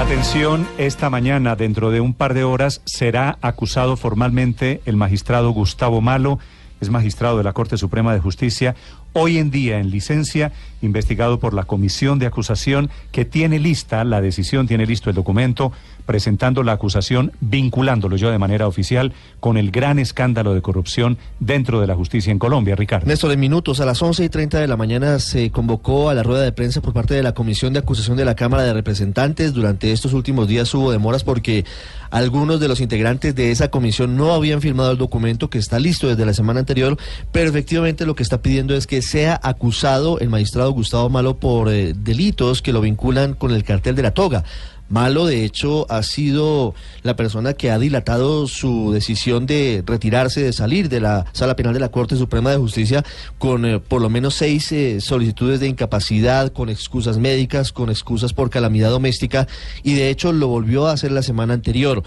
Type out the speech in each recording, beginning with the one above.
Atención, esta mañana, dentro de un par de horas, será acusado formalmente el magistrado Gustavo Malo, es magistrado de la Corte Suprema de Justicia, hoy en día en licencia, investigado por la Comisión de Acusación, que tiene lista la decisión, tiene listo el documento, presentando la acusación, vinculándolo yo de manera oficial con el gran escándalo de corrupción dentro de la justicia en Colombia, Ricardo. Néstor, en minutos, a las 11 y 30 de la mañana se convocó a la rueda de prensa por parte de la Comisión de Acusación de la Cámara de Representantes. Durante estos últimos días hubo demoras porque algunos de los integrantes de esa comisión no habían firmado el documento que está listo desde la semana anterior, pero efectivamente lo que está pidiendo es que sea acusado el magistrado Gustavo Malo por eh, delitos que lo vinculan con el cartel de la toga. Malo, de hecho, ha sido la persona que ha dilatado su decisión de retirarse, de salir de la sala penal de la Corte Suprema de Justicia con eh, por lo menos seis eh, solicitudes de incapacidad, con excusas médicas, con excusas por calamidad doméstica, y de hecho lo volvió a hacer la semana anterior.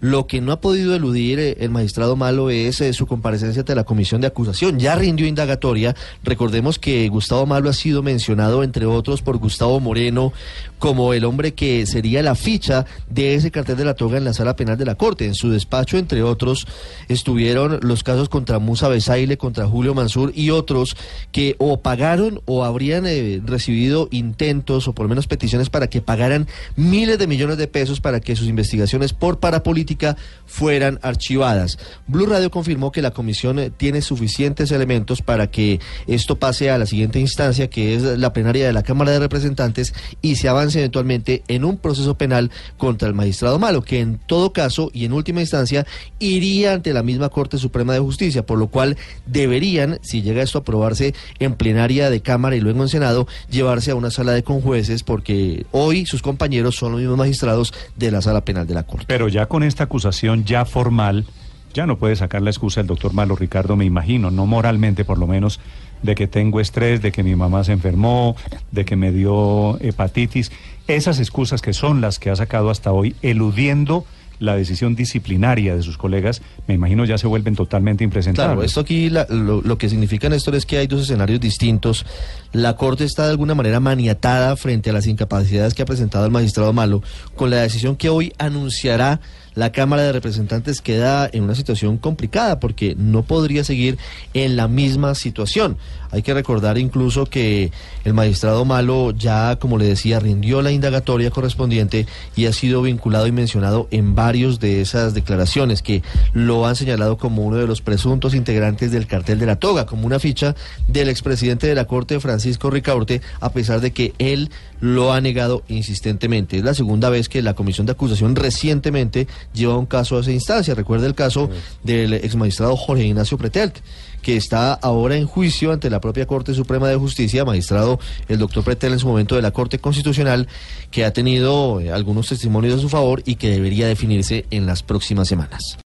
Lo que no ha podido eludir eh, el magistrado Malo es eh, su comparecencia ante la comisión de acusación. Ya rindió indagatoria. Recordemos que Gustavo Malo ha sido mencionado, entre otros, por Gustavo Moreno como el hombre que sería la ficha de ese cartel de la toga en la sala penal de la Corte. En su despacho, entre otros, estuvieron los casos contra Musa Besaile, contra Julio Mansur y otros que o pagaron o habrían eh, recibido intentos o por lo menos peticiones para que pagaran miles de millones de pesos para que sus investigaciones por fueran archivadas. Blue Radio confirmó que la comisión eh, tiene suficientes elementos para que esto pase a la siguiente instancia, que es la plenaria de la Cámara de Representantes, y se avance eventualmente en un proceso penal contra el magistrado Malo, que en todo caso y en última instancia iría ante la misma Corte Suprema de Justicia, por lo cual deberían, si llega esto a aprobarse en plenaria de Cámara y luego en Senado, llevarse a una sala de conjueces, porque hoy sus compañeros son los mismos magistrados de la sala penal de la Corte. Pero ya con acusación ya formal, ya no puede sacar la excusa el doctor Malo Ricardo, me imagino, no moralmente por lo menos, de que tengo estrés, de que mi mamá se enfermó, de que me dio hepatitis. Esas excusas que son las que ha sacado hasta hoy, eludiendo la decisión disciplinaria de sus colegas, me imagino ya se vuelven totalmente impresentables. Claro, esto aquí lo que significa, Néstor, es que hay dos escenarios distintos. La Corte está de alguna manera maniatada frente a las incapacidades que ha presentado el magistrado Malo, con la decisión que hoy anunciará la Cámara de Representantes queda en una situación complicada porque no podría seguir en la misma situación. Hay que recordar incluso que el magistrado Malo ya, como le decía, rindió la indagatoria correspondiente y ha sido vinculado y mencionado en varios de esas declaraciones que lo han señalado como uno de los presuntos integrantes del cartel de la toga, como una ficha del expresidente de la Corte, Francisco Ricaurte, a pesar de que él lo ha negado insistentemente. Es la segunda vez que la Comisión de Acusación recientemente lleva un caso a esa instancia. Recuerda el caso del exmagistrado Jorge Ignacio Pretelt, que está ahora en juicio ante la propia Corte Suprema de Justicia, magistrado el doctor Pretel en su momento de la Corte Constitucional, que ha tenido eh, algunos testimonios a su favor y que debería definirse en las próximas semanas.